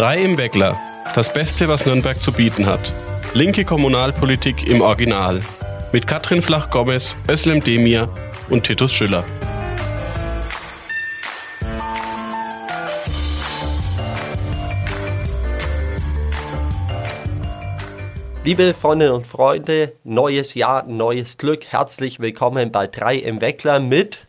Drei im Weckler. Das Beste, was Nürnberg zu bieten hat. Linke Kommunalpolitik im Original. Mit Katrin Flach-Gomez, Özlem Demir und Titus Schüller. Liebe Freundinnen und Freunde, neues Jahr, neues Glück. Herzlich willkommen bei 3 im Weckler mit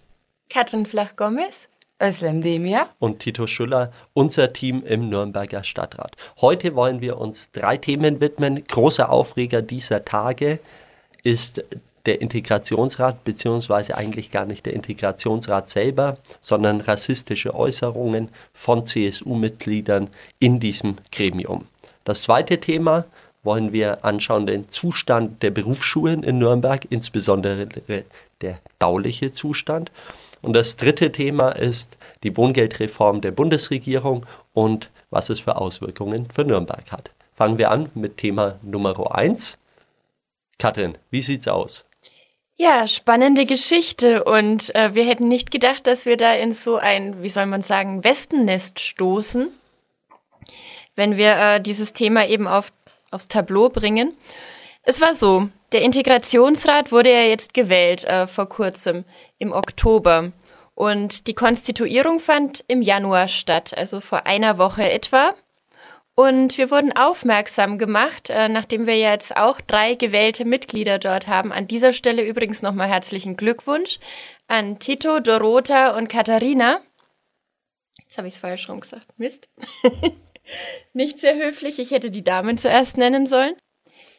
Katrin Flach-Gomez Özlem Demir und Tito Schüller, unser Team im Nürnberger Stadtrat. Heute wollen wir uns drei Themen widmen. Großer Aufreger dieser Tage ist der Integrationsrat, beziehungsweise eigentlich gar nicht der Integrationsrat selber, sondern rassistische Äußerungen von CSU-Mitgliedern in diesem Gremium. Das zweite Thema wollen wir anschauen, den Zustand der Berufsschulen in Nürnberg, insbesondere der bauliche Zustand. Und das dritte Thema ist die Wohngeldreform der Bundesregierung und was es für Auswirkungen für Nürnberg hat. Fangen wir an mit Thema Nummer eins. Katrin, wie sieht's aus? Ja, spannende Geschichte und äh, wir hätten nicht gedacht, dass wir da in so ein, wie soll man sagen, Wespennest stoßen, wenn wir äh, dieses Thema eben auf, aufs Tableau bringen. Es war so, der Integrationsrat wurde ja jetzt gewählt äh, vor kurzem im Oktober. Und die Konstituierung fand im Januar statt, also vor einer Woche etwa. Und wir wurden aufmerksam gemacht, äh, nachdem wir jetzt auch drei gewählte Mitglieder dort haben. An dieser Stelle übrigens nochmal herzlichen Glückwunsch an Tito, Dorota und Katharina. Jetzt habe ich es vorher schon gesagt. Mist. Nicht sehr höflich. Ich hätte die Damen zuerst nennen sollen.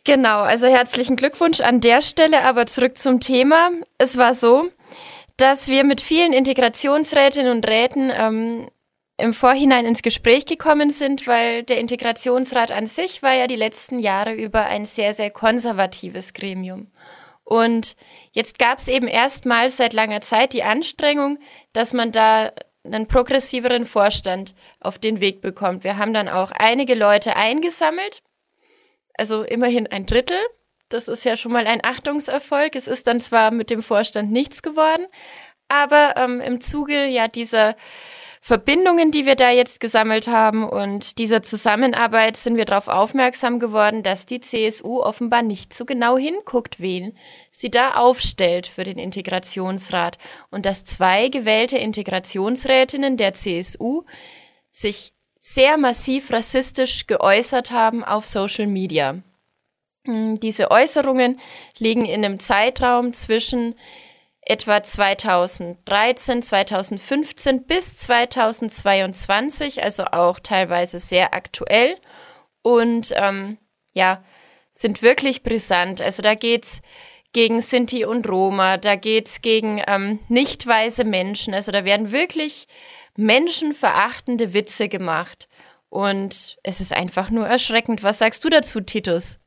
Genau, also herzlichen Glückwunsch an der Stelle, aber zurück zum Thema. Es war so, dass wir mit vielen Integrationsrätinnen und Räten ähm, im Vorhinein ins Gespräch gekommen sind, weil der Integrationsrat an sich war ja die letzten Jahre über ein sehr, sehr konservatives Gremium. Und jetzt gab es eben erstmals seit langer Zeit die Anstrengung, dass man da einen progressiveren Vorstand auf den Weg bekommt. Wir haben dann auch einige Leute eingesammelt, also immerhin ein Drittel das ist ja schon mal ein Achtungserfolg. Es ist dann zwar mit dem Vorstand nichts geworden, aber ähm, im Zuge ja dieser Verbindungen, die wir da jetzt gesammelt haben und dieser Zusammenarbeit sind wir darauf aufmerksam geworden, dass die CSU offenbar nicht so genau hinguckt, wen sie da aufstellt für den Integrationsrat und dass zwei gewählte Integrationsrätinnen der CSU sich sehr massiv rassistisch geäußert haben auf Social Media. Hm, diese Äußerungen liegen in einem Zeitraum zwischen etwa 2013, 2015 bis 2022, also auch teilweise sehr aktuell und ähm, ja, sind wirklich brisant. Also da geht's gegen Sinti und Roma, da geht's gegen ähm, nicht weiße Menschen. Also da werden wirklich menschenverachtende Witze gemacht. Und es ist einfach nur erschreckend. Was sagst du dazu, Titus?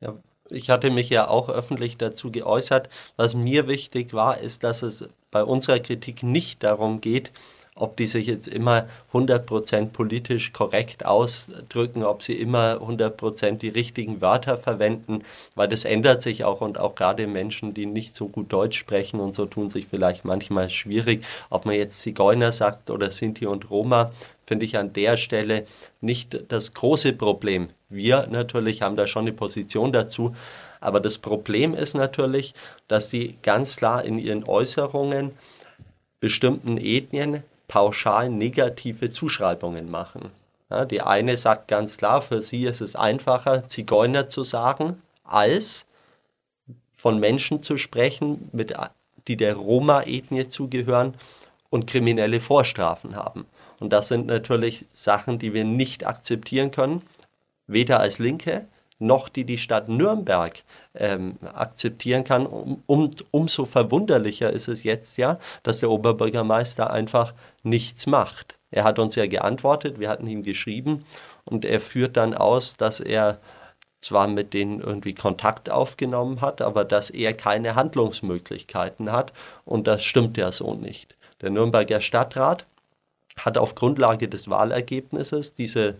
Ja, ich hatte mich ja auch öffentlich dazu geäußert. Was mir wichtig war, ist, dass es bei unserer Kritik nicht darum geht, ob die sich jetzt immer 100% politisch korrekt ausdrücken, ob sie immer 100% die richtigen Wörter verwenden, weil das ändert sich auch und auch gerade Menschen, die nicht so gut Deutsch sprechen und so tun sich vielleicht manchmal schwierig, ob man jetzt Zigeuner sagt oder Sinti und Roma, finde ich an der Stelle nicht das große Problem. Wir natürlich haben da schon eine Position dazu, aber das Problem ist natürlich, dass die ganz klar in ihren Äußerungen bestimmten Ethnien pauschal negative Zuschreibungen machen. Ja, die eine sagt ganz klar, für sie ist es einfacher, Zigeuner zu sagen, als von Menschen zu sprechen, mit, die der Roma-Ethnie zugehören und kriminelle Vorstrafen haben. Und das sind natürlich Sachen, die wir nicht akzeptieren können, weder als Linke noch die die Stadt Nürnberg ähm, akzeptieren kann. Um, um, umso verwunderlicher ist es jetzt ja, dass der Oberbürgermeister einfach nichts macht. Er hat uns ja geantwortet, wir hatten ihm geschrieben und er führt dann aus, dass er zwar mit denen irgendwie Kontakt aufgenommen hat, aber dass er keine Handlungsmöglichkeiten hat und das stimmt ja so nicht. Der Nürnberger Stadtrat hat auf Grundlage des Wahlergebnisses diese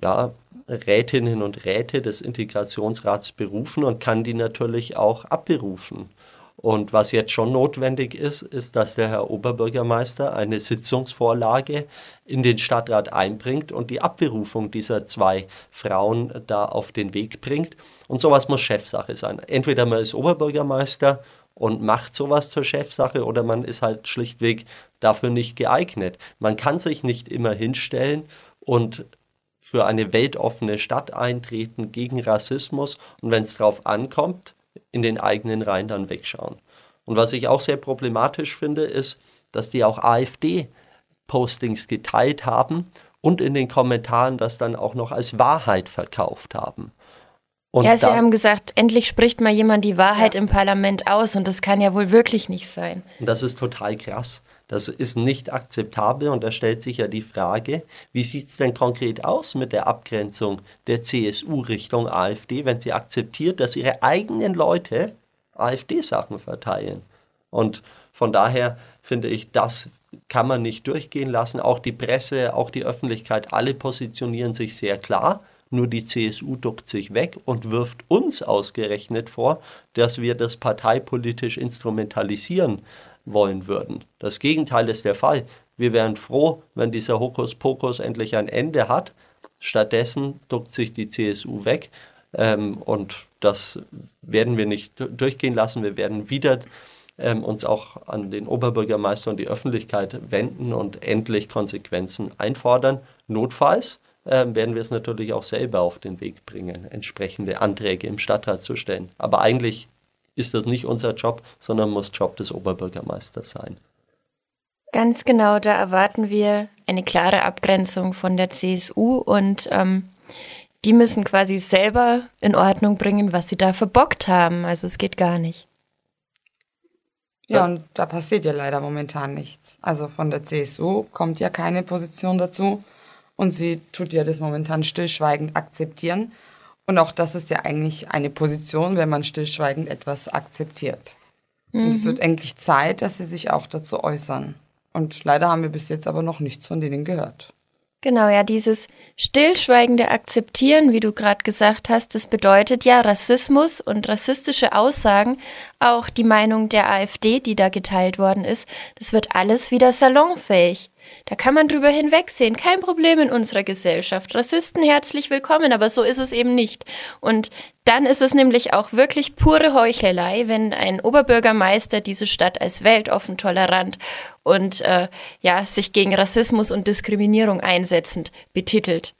ja, Rätinnen und Räte des Integrationsrats berufen und kann die natürlich auch abberufen. Und was jetzt schon notwendig ist, ist, dass der Herr Oberbürgermeister eine Sitzungsvorlage in den Stadtrat einbringt und die Abberufung dieser zwei Frauen da auf den Weg bringt. Und sowas muss Chefsache sein. Entweder man ist Oberbürgermeister und macht sowas zur Chefsache oder man ist halt schlichtweg dafür nicht geeignet. Man kann sich nicht immer hinstellen und für eine weltoffene Stadt eintreten gegen Rassismus und wenn es darauf ankommt, in den eigenen Reihen dann wegschauen. Und was ich auch sehr problematisch finde, ist, dass die auch AfD-Postings geteilt haben und in den Kommentaren das dann auch noch als Wahrheit verkauft haben. Und ja, Sie haben gesagt, endlich spricht mal jemand die Wahrheit ja. im Parlament aus und das kann ja wohl wirklich nicht sein. Und das ist total krass. Das ist nicht akzeptabel und da stellt sich ja die Frage, wie sieht es denn konkret aus mit der Abgrenzung der CSU Richtung AfD, wenn sie akzeptiert, dass ihre eigenen Leute AfD-Sachen verteilen. Und von daher finde ich, das kann man nicht durchgehen lassen. Auch die Presse, auch die Öffentlichkeit, alle positionieren sich sehr klar. Nur die CSU duckt sich weg und wirft uns ausgerechnet vor, dass wir das parteipolitisch instrumentalisieren wollen würden. Das Gegenteil ist der Fall. Wir wären froh, wenn dieser Hokuspokus endlich ein Ende hat. Stattdessen duckt sich die CSU weg ähm, und das werden wir nicht durchgehen lassen. Wir werden wieder ähm, uns auch an den Oberbürgermeister und die Öffentlichkeit wenden und endlich Konsequenzen einfordern. Notfalls ähm, werden wir es natürlich auch selber auf den Weg bringen, entsprechende Anträge im Stadtrat zu stellen. Aber eigentlich ist das nicht unser Job, sondern muss Job des Oberbürgermeisters sein. Ganz genau, da erwarten wir eine klare Abgrenzung von der CSU und ähm, die müssen quasi selber in Ordnung bringen, was sie da verbockt haben. Also es geht gar nicht. Ja, und da passiert ja leider momentan nichts. Also von der CSU kommt ja keine Position dazu und sie tut ja das momentan stillschweigend akzeptieren. Und auch das ist ja eigentlich eine Position, wenn man stillschweigend etwas akzeptiert. Mhm. Und es wird endlich Zeit, dass sie sich auch dazu äußern. Und leider haben wir bis jetzt aber noch nichts von denen gehört. Genau, ja, dieses stillschweigende Akzeptieren, wie du gerade gesagt hast, das bedeutet ja Rassismus und rassistische Aussagen, auch die Meinung der AfD, die da geteilt worden ist, das wird alles wieder salonfähig. Da kann man drüber hinwegsehen. Kein Problem in unserer Gesellschaft. Rassisten herzlich willkommen, aber so ist es eben nicht. Und dann ist es nämlich auch wirklich pure Heuchelei, wenn ein Oberbürgermeister diese Stadt als weltoffen, tolerant und äh, ja, sich gegen Rassismus und Diskriminierung einsetzend betitelt.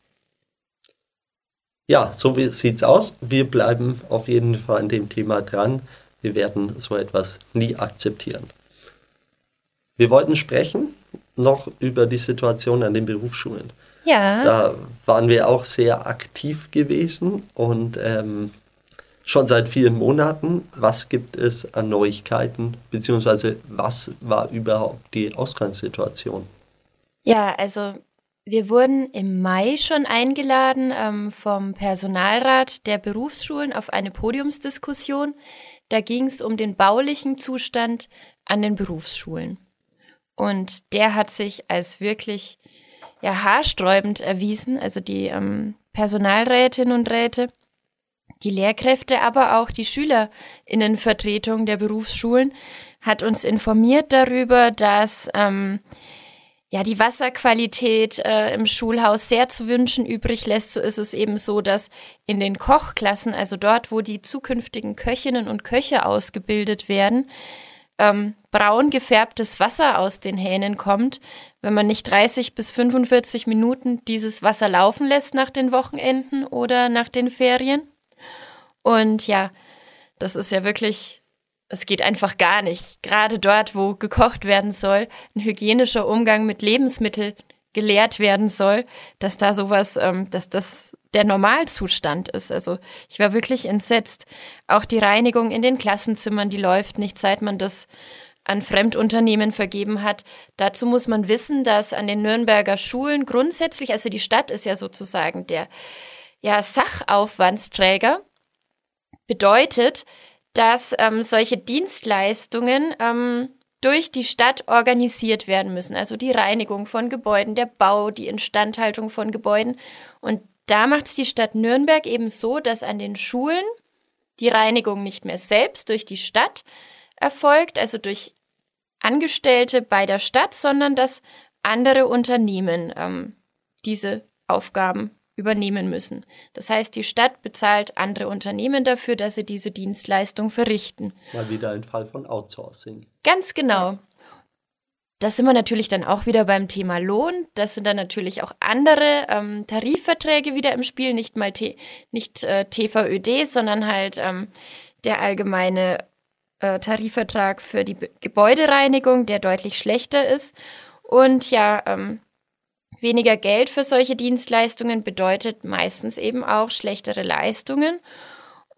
Ja, so sieht's aus. Wir bleiben auf jeden Fall an dem Thema dran. Wir werden so etwas nie akzeptieren. Wir wollten sprechen noch über die Situation an den Berufsschulen. Ja. Da waren wir auch sehr aktiv gewesen und ähm, schon seit vielen Monaten. Was gibt es an Neuigkeiten, beziehungsweise was war überhaupt die Ausgangssituation? Ja, also wir wurden im Mai schon eingeladen ähm, vom Personalrat der Berufsschulen auf eine Podiumsdiskussion. Da ging es um den baulichen Zustand an den Berufsschulen. Und der hat sich als wirklich ja, haarsträubend erwiesen. Also die ähm, Personalrätinnen und Räte, die Lehrkräfte, aber auch die Schülerinnenvertretung der Berufsschulen hat uns informiert darüber, dass ähm, ja, die Wasserqualität äh, im Schulhaus sehr zu wünschen übrig lässt. So ist es eben so, dass in den Kochklassen, also dort, wo die zukünftigen Köchinnen und Köche ausgebildet werden, ähm, braun gefärbtes Wasser aus den Hähnen kommt, wenn man nicht 30 bis 45 Minuten dieses Wasser laufen lässt nach den Wochenenden oder nach den Ferien. Und ja, das ist ja wirklich, es geht einfach gar nicht. Gerade dort, wo gekocht werden soll, ein hygienischer Umgang mit Lebensmitteln gelehrt werden soll, dass da sowas, ähm, dass das der Normalzustand ist. Also ich war wirklich entsetzt. Auch die Reinigung in den Klassenzimmern, die läuft nicht, seit man das an Fremdunternehmen vergeben hat. Dazu muss man wissen, dass an den Nürnberger Schulen grundsätzlich, also die Stadt ist ja sozusagen der ja, Sachaufwandsträger, bedeutet, dass ähm, solche Dienstleistungen ähm, durch die Stadt organisiert werden müssen. Also die Reinigung von Gebäuden, der Bau, die Instandhaltung von Gebäuden. Und da macht es die Stadt Nürnberg eben so, dass an den Schulen die Reinigung nicht mehr selbst durch die Stadt erfolgt, also durch Angestellte bei der Stadt, sondern dass andere Unternehmen ähm, diese Aufgaben übernehmen müssen. Das heißt, die Stadt bezahlt andere Unternehmen dafür, dass sie diese Dienstleistung verrichten. Mal wieder ein Fall von Outsourcing. Ganz genau. Da sind wir natürlich dann auch wieder beim Thema Lohn. Das sind dann natürlich auch andere ähm, Tarifverträge wieder im Spiel, nicht mal T nicht äh, TVÖD, sondern halt ähm, der allgemeine äh, Tarifvertrag für die Gebäudereinigung, der deutlich schlechter ist. Und ja, ähm, Weniger Geld für solche Dienstleistungen bedeutet meistens eben auch schlechtere Leistungen.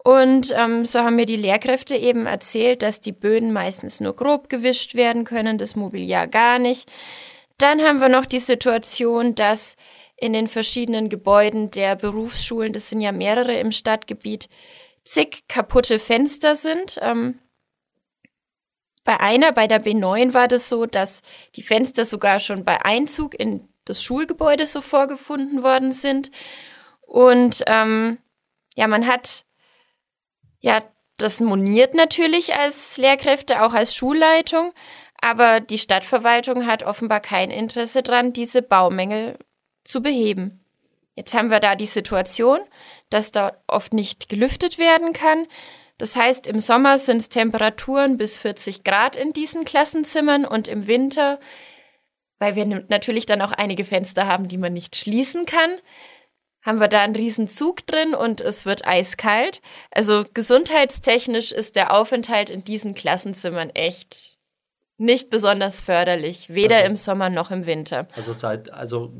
Und ähm, so haben mir die Lehrkräfte eben erzählt, dass die Böden meistens nur grob gewischt werden können, das Mobiliar gar nicht. Dann haben wir noch die Situation, dass in den verschiedenen Gebäuden der Berufsschulen, das sind ja mehrere im Stadtgebiet, zig kaputte Fenster sind. Ähm, bei einer, bei der B9 war das so, dass die Fenster sogar schon bei Einzug in des Schulgebäudes so vorgefunden worden sind. Und ähm, ja, man hat ja das moniert natürlich als Lehrkräfte, auch als Schulleitung, aber die Stadtverwaltung hat offenbar kein Interesse dran, diese Baumängel zu beheben. Jetzt haben wir da die Situation, dass da oft nicht gelüftet werden kann. Das heißt, im Sommer sind es Temperaturen bis 40 Grad in diesen Klassenzimmern und im Winter weil wir natürlich dann auch einige Fenster haben, die man nicht schließen kann, haben wir da einen riesen Zug drin und es wird eiskalt. Also gesundheitstechnisch ist der Aufenthalt in diesen Klassenzimmern echt nicht besonders förderlich, weder also, im Sommer noch im Winter. Also seit also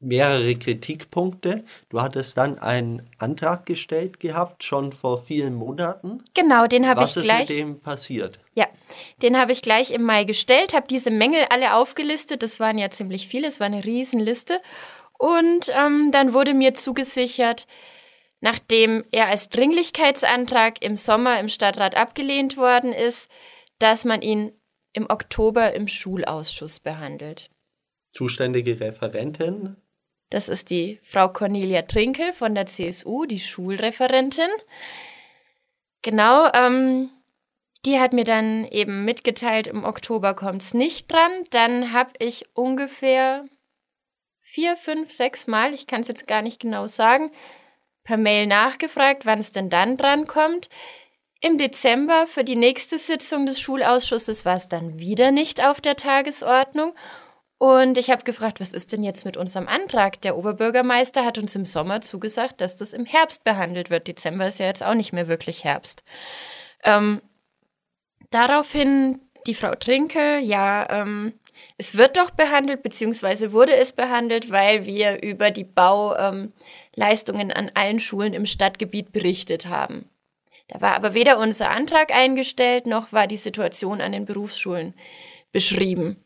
mehrere Kritikpunkte. Du hattest dann einen Antrag gestellt gehabt, schon vor vielen Monaten. Genau, den habe ich gleich. Was ist mit dem passiert? Ja, den habe ich gleich im Mai gestellt, habe diese Mängel alle aufgelistet. Das waren ja ziemlich viele, es war eine Riesenliste. Und ähm, dann wurde mir zugesichert, nachdem er als Dringlichkeitsantrag im Sommer im Stadtrat abgelehnt worden ist, dass man ihn im Oktober im Schulausschuss behandelt. Zuständige Referentin das ist die Frau Cornelia Trinkel von der CSU, die Schulreferentin. Genau, ähm, die hat mir dann eben mitgeteilt, im Oktober kommt es nicht dran. Dann habe ich ungefähr vier, fünf, sechs Mal, ich kann es jetzt gar nicht genau sagen, per Mail nachgefragt, wann es denn dann dran kommt. Im Dezember für die nächste Sitzung des Schulausschusses war es dann wieder nicht auf der Tagesordnung. Und ich habe gefragt, was ist denn jetzt mit unserem Antrag? Der Oberbürgermeister hat uns im Sommer zugesagt, dass das im Herbst behandelt wird. Dezember ist ja jetzt auch nicht mehr wirklich Herbst. Ähm, daraufhin die Frau Trinkel, ja, ähm, es wird doch behandelt, beziehungsweise wurde es behandelt, weil wir über die Bauleistungen ähm, an allen Schulen im Stadtgebiet berichtet haben. Da war aber weder unser Antrag eingestellt, noch war die Situation an den Berufsschulen beschrieben.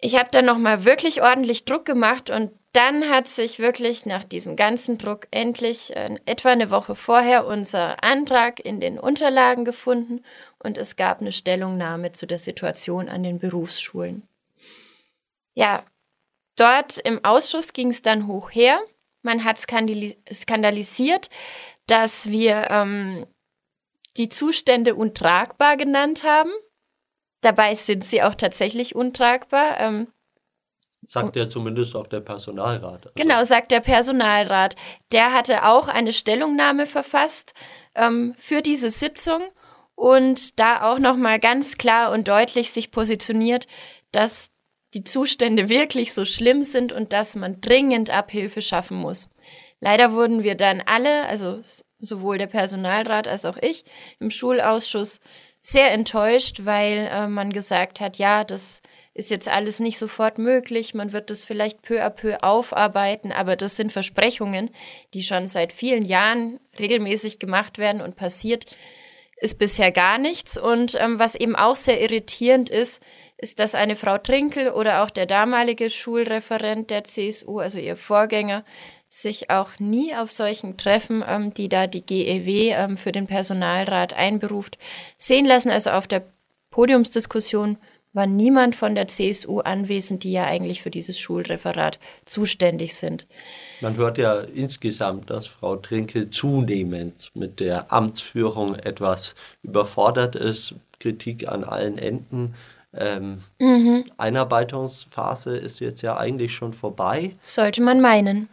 Ich habe dann nochmal wirklich ordentlich Druck gemacht und dann hat sich wirklich nach diesem ganzen Druck endlich äh, etwa eine Woche vorher unser Antrag in den Unterlagen gefunden und es gab eine Stellungnahme zu der Situation an den Berufsschulen. Ja, dort im Ausschuss ging es dann hoch her. Man hat skandalisiert, dass wir ähm, die Zustände untragbar genannt haben. Dabei sind sie auch tatsächlich untragbar. Ähm, Sagt ja zumindest auch der Personalrat. Also genau, sagt der Personalrat. Der hatte auch eine Stellungnahme verfasst ähm, für diese Sitzung und da auch nochmal ganz klar und deutlich sich positioniert, dass die Zustände wirklich so schlimm sind und dass man dringend Abhilfe schaffen muss. Leider wurden wir dann alle, also sowohl der Personalrat als auch ich, im Schulausschuss sehr enttäuscht, weil äh, man gesagt hat, ja, das ist jetzt alles nicht sofort möglich, man wird das vielleicht peu à peu aufarbeiten, aber das sind Versprechungen, die schon seit vielen Jahren regelmäßig gemacht werden und passiert ist bisher gar nichts. Und ähm, was eben auch sehr irritierend ist, ist, dass eine Frau Trinkel oder auch der damalige Schulreferent der CSU, also ihr Vorgänger, sich auch nie auf solchen Treffen, ähm, die da die GEW ähm, für den Personalrat einberuft, sehen lassen. Also auf der Podiumsdiskussion war niemand von der CSU anwesend, die ja eigentlich für dieses Schulreferat zuständig sind. Man hört ja insgesamt, dass Frau Trinke zunehmend mit der Amtsführung etwas überfordert ist. Kritik an allen Enden. Ähm, mhm. Einarbeitungsphase ist jetzt ja eigentlich schon vorbei. Sollte man meinen.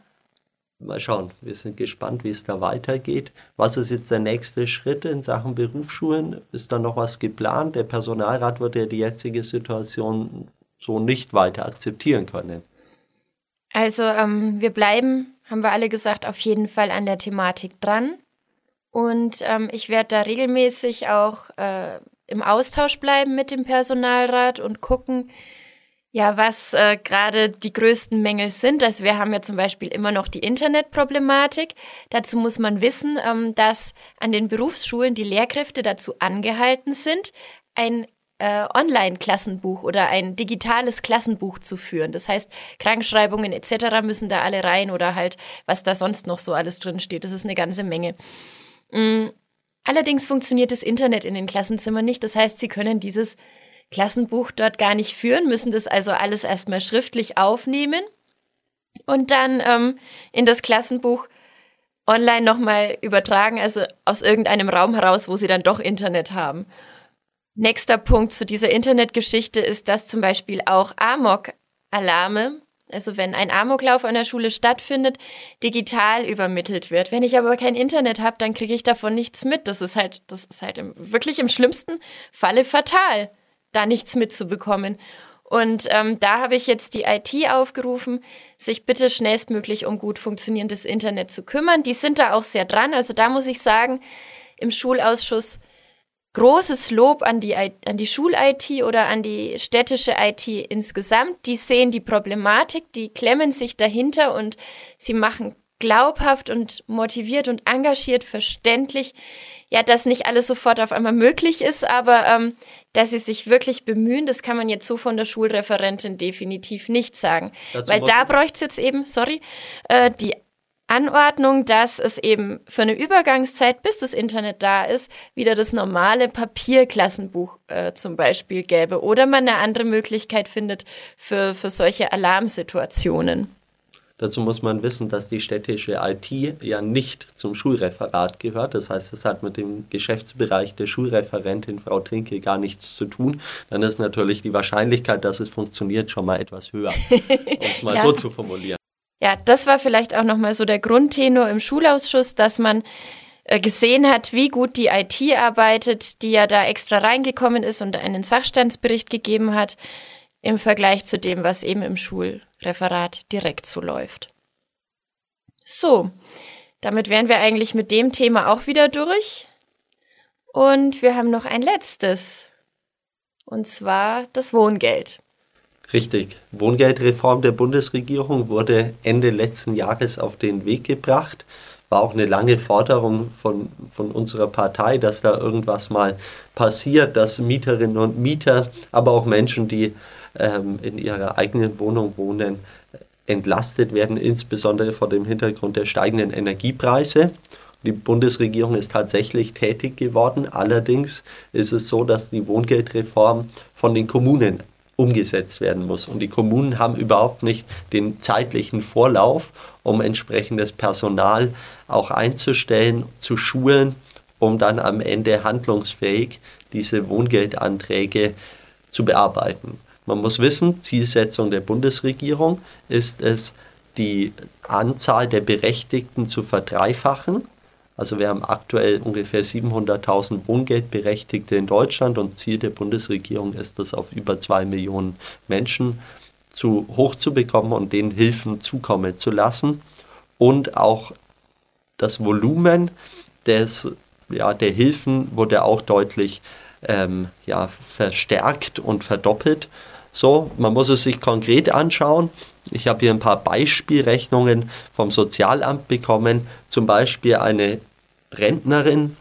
Mal schauen, wir sind gespannt, wie es da weitergeht. Was ist jetzt der nächste Schritt in Sachen Berufsschulen? Ist da noch was geplant? Der Personalrat wird ja die jetzige Situation so nicht weiter akzeptieren können. Also ähm, wir bleiben, haben wir alle gesagt, auf jeden Fall an der Thematik dran. Und ähm, ich werde da regelmäßig auch äh, im Austausch bleiben mit dem Personalrat und gucken, ja, was äh, gerade die größten Mängel sind. Also wir haben ja zum Beispiel immer noch die Internetproblematik. Dazu muss man wissen, ähm, dass an den Berufsschulen die Lehrkräfte dazu angehalten sind, ein äh, Online-Klassenbuch oder ein digitales Klassenbuch zu führen. Das heißt, Krankschreibungen etc. müssen da alle rein oder halt, was da sonst noch so alles drin steht. Das ist eine ganze Menge. Mhm. Allerdings funktioniert das Internet in den Klassenzimmern nicht. Das heißt, Sie können dieses Klassenbuch dort gar nicht führen, müssen das also alles erstmal schriftlich aufnehmen und dann ähm, in das Klassenbuch online nochmal übertragen, also aus irgendeinem Raum heraus, wo Sie dann doch Internet haben. Nächster Punkt zu dieser Internetgeschichte ist, dass zum Beispiel auch Amok-Alarme also wenn ein Amoklauf an der Schule stattfindet, digital übermittelt wird. Wenn ich aber kein Internet habe, dann kriege ich davon nichts mit. Das ist halt, das ist halt im, wirklich im schlimmsten Falle fatal, da nichts mitzubekommen. Und ähm, da habe ich jetzt die IT aufgerufen, sich bitte schnellstmöglich um gut funktionierendes Internet zu kümmern. Die sind da auch sehr dran. Also da muss ich sagen, im Schulausschuss großes Lob an die, an die Schul-IT oder an die städtische IT insgesamt. Die sehen die Problematik, die klemmen sich dahinter und sie machen glaubhaft und motiviert und engagiert verständlich, ja, dass nicht alles sofort auf einmal möglich ist, aber ähm, dass sie sich wirklich bemühen, das kann man jetzt so von der Schulreferentin definitiv nicht sagen. Dazu Weil da bräuchte es jetzt eben, sorry, äh, die Anordnung, dass es eben für eine Übergangszeit, bis das Internet da ist, wieder das normale Papierklassenbuch äh, zum Beispiel gäbe oder man eine andere Möglichkeit findet für, für solche Alarmsituationen. Dazu muss man wissen, dass die städtische IT ja nicht zum Schulreferat gehört. Das heißt, es hat mit dem Geschäftsbereich der Schulreferentin Frau Trinke gar nichts zu tun. Dann ist natürlich die Wahrscheinlichkeit, dass es funktioniert, schon mal etwas höher, um es mal ja. so zu formulieren. Ja, das war vielleicht auch nochmal so der Grundtenor im Schulausschuss, dass man äh, gesehen hat, wie gut die IT arbeitet, die ja da extra reingekommen ist und einen Sachstandsbericht gegeben hat, im Vergleich zu dem, was eben im Schulreferat direkt so läuft. So, damit wären wir eigentlich mit dem Thema auch wieder durch. Und wir haben noch ein letztes, und zwar das Wohngeld. Richtig. Wohngeldreform der Bundesregierung wurde Ende letzten Jahres auf den Weg gebracht. War auch eine lange Forderung von, von unserer Partei, dass da irgendwas mal passiert, dass Mieterinnen und Mieter, aber auch Menschen, die ähm, in ihrer eigenen Wohnung wohnen, entlastet werden, insbesondere vor dem Hintergrund der steigenden Energiepreise. Die Bundesregierung ist tatsächlich tätig geworden. Allerdings ist es so, dass die Wohngeldreform von den Kommunen umgesetzt werden muss. Und die Kommunen haben überhaupt nicht den zeitlichen Vorlauf, um entsprechendes Personal auch einzustellen, zu schulen, um dann am Ende handlungsfähig diese Wohngeldanträge zu bearbeiten. Man muss wissen, Zielsetzung der Bundesregierung ist es, die Anzahl der Berechtigten zu verdreifachen also wir haben aktuell ungefähr 700.000 Wohngeldberechtigte in Deutschland und Ziel der Bundesregierung ist es, auf über zwei Millionen Menschen zu hoch zu bekommen und denen Hilfen zukommen zu lassen und auch das Volumen des, ja, der Hilfen wurde auch deutlich ähm, ja, verstärkt und verdoppelt. So, man muss es sich konkret anschauen. Ich habe hier ein paar Beispielrechnungen vom Sozialamt bekommen. Zum Beispiel eine Rentnerin,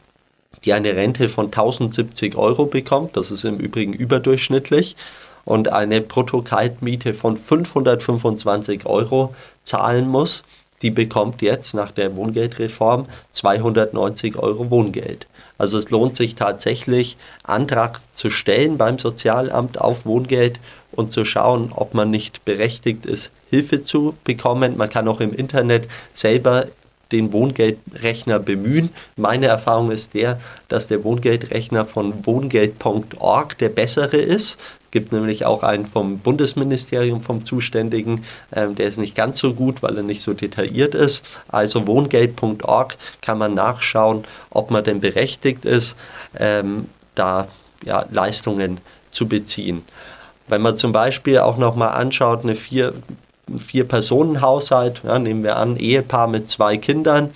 die eine Rente von 1070 Euro bekommt, das ist im Übrigen überdurchschnittlich, und eine Bruttokaltmiete von 525 Euro zahlen muss, die bekommt jetzt nach der Wohngeldreform 290 Euro Wohngeld. Also es lohnt sich tatsächlich, Antrag zu stellen beim Sozialamt auf Wohngeld und zu schauen, ob man nicht berechtigt ist, Hilfe zu bekommen. Man kann auch im Internet selber den Wohngeldrechner bemühen. Meine Erfahrung ist der, dass der Wohngeldrechner von wohngeld.org der bessere ist. Es gibt nämlich auch einen vom Bundesministerium, vom Zuständigen, ähm, der ist nicht ganz so gut, weil er nicht so detailliert ist. Also wohngeld.org kann man nachschauen, ob man denn berechtigt ist, ähm, da ja, Leistungen zu beziehen. Wenn man zum Beispiel auch nochmal anschaut, eine vier Vier-Personen-Haushalt, ja, nehmen wir an, Ehepaar mit zwei Kindern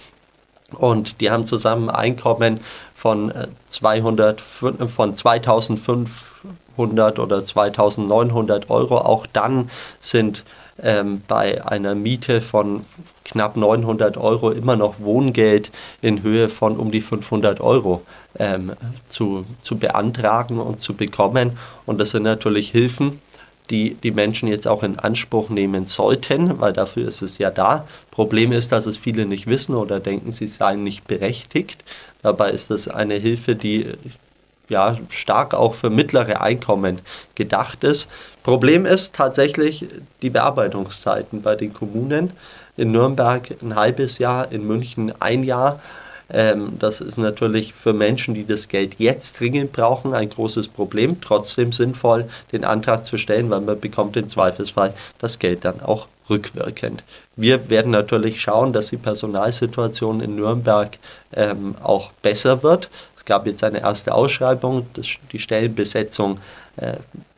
und die haben zusammen Einkommen von 200, äh, von 2500 oder 2900 Euro. Auch dann sind ähm, bei einer Miete von knapp 900 Euro immer noch Wohngeld in Höhe von um die 500 Euro ähm, zu, zu beantragen und zu bekommen. Und das sind natürlich Hilfen, die die Menschen jetzt auch in Anspruch nehmen sollten, weil dafür ist es ja da. Problem ist, dass es viele nicht wissen oder denken, sie seien nicht berechtigt. Dabei ist es eine Hilfe, die ja stark auch für mittlere Einkommen gedacht ist. Problem ist tatsächlich die Bearbeitungszeiten bei den Kommunen. In Nürnberg ein halbes Jahr, in München ein Jahr. Ähm, das ist natürlich für Menschen, die das Geld jetzt dringend brauchen, ein großes Problem. Trotzdem sinnvoll, den Antrag zu stellen, weil man bekommt im Zweifelsfall das Geld dann auch rückwirkend. Wir werden natürlich schauen, dass die Personalsituation in Nürnberg ähm, auch besser wird. Es gab jetzt eine erste Ausschreibung, das, die Stellenbesetzung äh,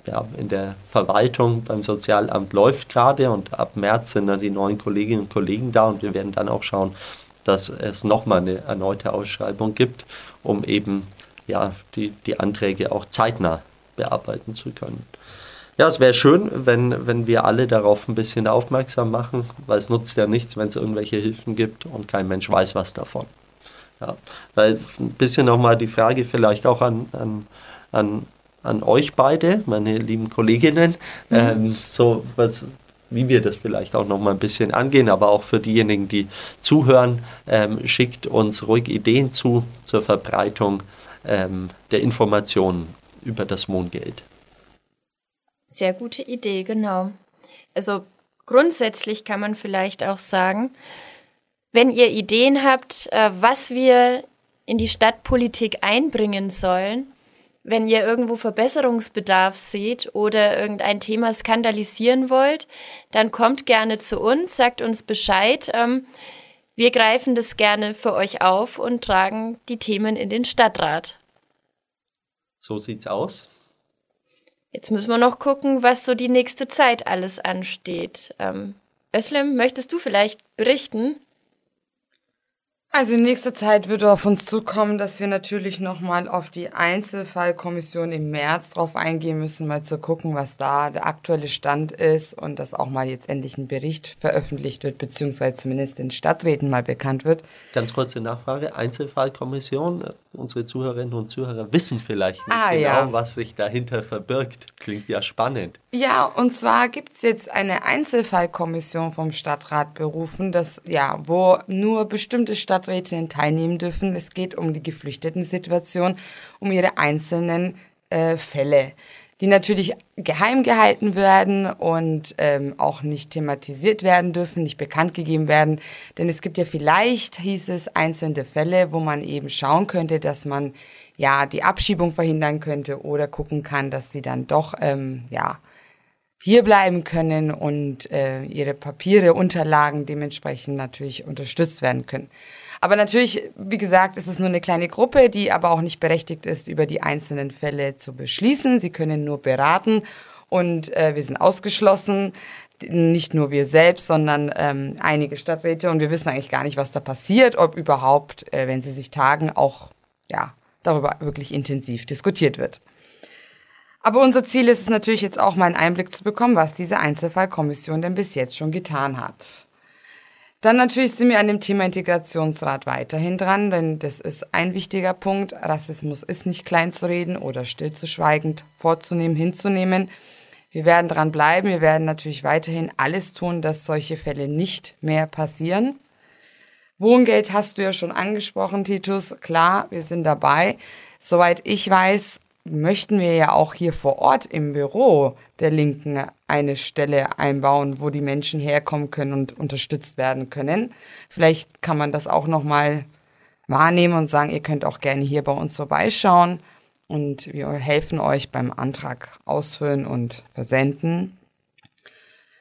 ja, in der Verwaltung beim Sozialamt läuft gerade und ab März sind dann die neuen Kolleginnen und Kollegen da und wir werden dann auch schauen, dass es nochmal eine erneute Ausschreibung gibt, um eben ja, die, die Anträge auch zeitnah bearbeiten zu können. Ja, es wäre schön, wenn, wenn wir alle darauf ein bisschen aufmerksam machen, weil es nutzt ja nichts, wenn es irgendwelche Hilfen gibt und kein Mensch weiß was davon. Ja, weil ein bisschen nochmal die Frage vielleicht auch an, an, an, an euch beide, meine lieben Kolleginnen, mhm. ähm, so was, wie wir das vielleicht auch noch mal ein bisschen angehen, aber auch für diejenigen, die zuhören, ähm, schickt uns ruhig Ideen zu zur Verbreitung ähm, der Informationen über das Wohngeld. Sehr gute Idee, genau. Also grundsätzlich kann man vielleicht auch sagen, wenn ihr Ideen habt, äh, was wir in die Stadtpolitik einbringen sollen, wenn ihr irgendwo Verbesserungsbedarf seht oder irgendein Thema skandalisieren wollt, dann kommt gerne zu uns, sagt uns Bescheid. Ähm, wir greifen das gerne für euch auf und tragen die Themen in den Stadtrat. So sieht's aus. Jetzt müssen wir noch gucken, was so die nächste Zeit alles ansteht. Ähm, Özlem, möchtest du vielleicht berichten? Also in nächster Zeit wird auf uns zukommen, dass wir natürlich nochmal auf die Einzelfallkommission im März drauf eingehen müssen, mal zu gucken, was da der aktuelle Stand ist und dass auch mal jetzt endlich ein Bericht veröffentlicht wird, beziehungsweise zumindest den Stadträten mal bekannt wird. Ganz kurze Nachfrage, Einzelfallkommission, unsere Zuhörerinnen und Zuhörer wissen vielleicht nicht ah, genau, ja. was sich dahinter verbirgt. Klingt ja spannend. Ja, und zwar gibt's jetzt eine Einzelfallkommission vom Stadtrat berufen, das, ja, wo nur bestimmte Stadt Stadträtinnen teilnehmen dürfen. Es geht um die Geflüchteten-Situation, um ihre einzelnen äh, Fälle, die natürlich geheim gehalten werden und ähm, auch nicht thematisiert werden dürfen, nicht bekannt gegeben werden. Denn es gibt ja vielleicht, hieß es, einzelne Fälle, wo man eben schauen könnte, dass man ja die Abschiebung verhindern könnte oder gucken kann, dass sie dann doch ähm, ja hier bleiben können und äh, ihre Papiere, Unterlagen dementsprechend natürlich unterstützt werden können. Aber natürlich, wie gesagt, ist es nur eine kleine Gruppe, die aber auch nicht berechtigt ist, über die einzelnen Fälle zu beschließen. Sie können nur beraten und äh, wir sind ausgeschlossen. Nicht nur wir selbst, sondern ähm, einige Stadträte und wir wissen eigentlich gar nicht, was da passiert, ob überhaupt, äh, wenn sie sich tagen, auch ja darüber wirklich intensiv diskutiert wird. Aber unser Ziel ist es natürlich jetzt auch mal einen Einblick zu bekommen, was diese Einzelfallkommission denn bis jetzt schon getan hat. Dann natürlich sind wir an dem Thema Integrationsrat weiterhin dran, denn das ist ein wichtiger Punkt. Rassismus ist nicht kleinzureden oder stillzuschweigend vorzunehmen, hinzunehmen. Wir werden dran bleiben. Wir werden natürlich weiterhin alles tun, dass solche Fälle nicht mehr passieren. Wohngeld hast du ja schon angesprochen, Titus. Klar, wir sind dabei. Soweit ich weiß, möchten wir ja auch hier vor Ort im Büro der Linken eine Stelle einbauen, wo die Menschen herkommen können und unterstützt werden können. Vielleicht kann man das auch noch mal wahrnehmen und sagen, ihr könnt auch gerne hier bei uns vorbeischauen und wir helfen euch beim Antrag ausfüllen und versenden.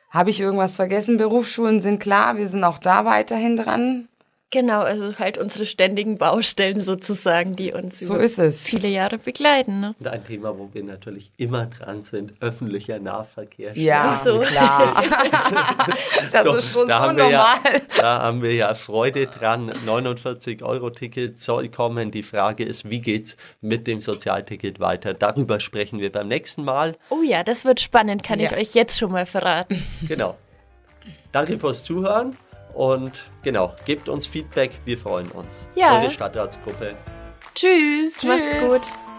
Habe ich irgendwas vergessen? Berufsschulen sind klar, wir sind auch da weiterhin dran. Genau, also halt unsere ständigen Baustellen sozusagen, die uns so über viele Jahre begleiten. Ne? Und ein Thema, wo wir natürlich immer dran sind, öffentlicher Nahverkehr. Ja, so. klar. das so, ist schon so normal. Ja, da haben wir ja Freude dran. 49-Euro-Ticket soll kommen. Die Frage ist, wie geht es mit dem Sozialticket weiter? Darüber sprechen wir beim nächsten Mal. Oh ja, das wird spannend, kann ja. ich euch jetzt schon mal verraten. Genau. Danke fürs Zuhören. Und genau, gebt uns Feedback, wir freuen uns. Ja. Eure Stadtratsgruppe. Tschüss, Tschüss. macht's gut.